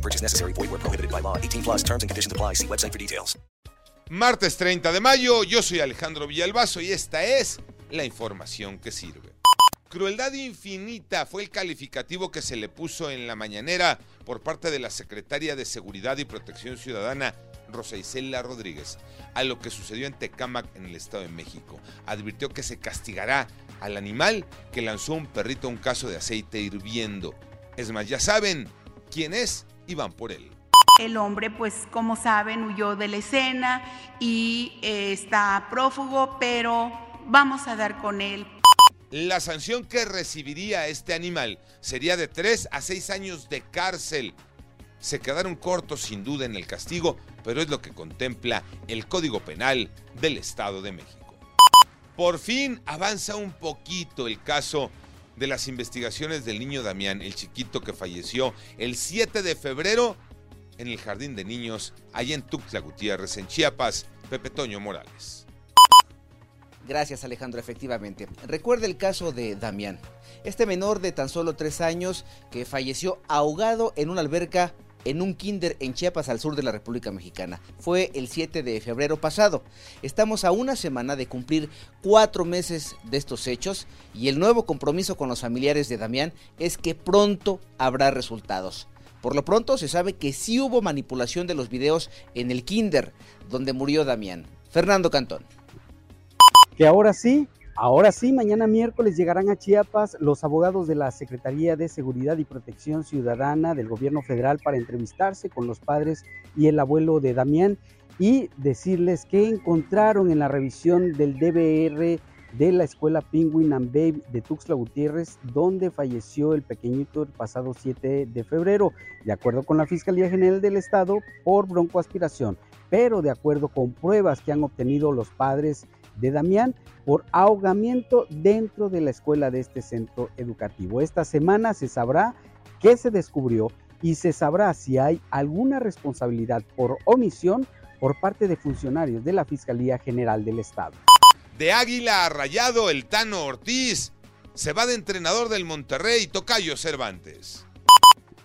Purchase necessary. Void prohibited by law. 18 plus terms and conditions apply. Martes 30 de mayo, yo soy Alejandro Villalbazo y esta es la información que sirve. Crueldad infinita fue el calificativo que se le puso en la mañanera por parte de la secretaria de Seguridad y Protección Ciudadana, Rosa Isela Rodríguez, a lo que sucedió en Tecámac, en el Estado de México. Advirtió que se castigará al animal que lanzó un perrito a un caso de aceite hirviendo. Es más, ya saben quién es y van por él. El hombre, pues como saben, huyó de la escena y eh, está prófugo, pero vamos a dar con él. La sanción que recibiría este animal sería de 3 a 6 años de cárcel. Se quedaron cortos sin duda en el castigo, pero es lo que contempla el Código Penal del Estado de México. Por fin avanza un poquito el caso de las investigaciones del niño Damián, el chiquito que falleció el 7 de febrero en el Jardín de Niños, allá en Tuxtla Gutiérrez, en Chiapas, Pepe Toño Morales. Gracias Alejandro, efectivamente. Recuerda el caso de Damián, este menor de tan solo tres años que falleció ahogado en una alberca en un kinder en Chiapas al sur de la República Mexicana. Fue el 7 de febrero pasado. Estamos a una semana de cumplir cuatro meses de estos hechos y el nuevo compromiso con los familiares de Damián es que pronto habrá resultados. Por lo pronto se sabe que sí hubo manipulación de los videos en el kinder donde murió Damián. Fernando Cantón. Que ahora sí, Ahora sí, mañana miércoles llegarán a Chiapas los abogados de la Secretaría de Seguridad y Protección Ciudadana del Gobierno Federal para entrevistarse con los padres y el abuelo de Damián y decirles qué encontraron en la revisión del DBR de la escuela Penguin and Babe de Tuxtla Gutiérrez, donde falleció el pequeñito el pasado 7 de febrero, de acuerdo con la Fiscalía General del Estado, por broncoaspiración, pero de acuerdo con pruebas que han obtenido los padres de Damián por ahogamiento dentro de la escuela de este centro educativo. Esta semana se sabrá qué se descubrió y se sabrá si hay alguna responsabilidad por omisión por parte de funcionarios de la Fiscalía General del Estado. De Águila a Rayado, el Tano Ortiz se va de entrenador del Monterrey, Tocayo Cervantes.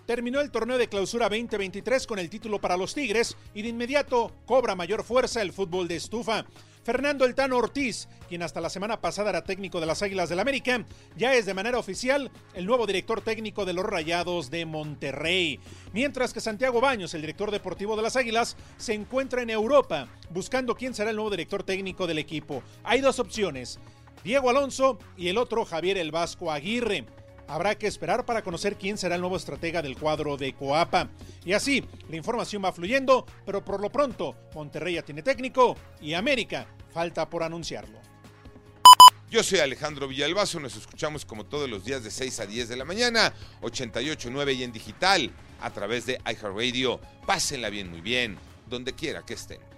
Terminó el torneo de clausura 2023 con el título para los Tigres y de inmediato cobra mayor fuerza el fútbol de estufa. Fernando El Tano Ortiz, quien hasta la semana pasada era técnico de las Águilas del América, ya es de manera oficial el nuevo director técnico de los Rayados de Monterrey. Mientras que Santiago Baños, el director deportivo de las Águilas, se encuentra en Europa buscando quién será el nuevo director técnico del equipo. Hay dos opciones, Diego Alonso y el otro Javier El Vasco Aguirre. Habrá que esperar para conocer quién será el nuevo estratega del cuadro de Coapa. Y así, la información va fluyendo, pero por lo pronto, Monterrey ya tiene técnico y América falta por anunciarlo. Yo soy Alejandro Villalbazo, nos escuchamos como todos los días de 6 a 10 de la mañana, 88.9 y en digital, a través de iHeartRadio. Pásenla bien, muy bien, donde quiera que estén.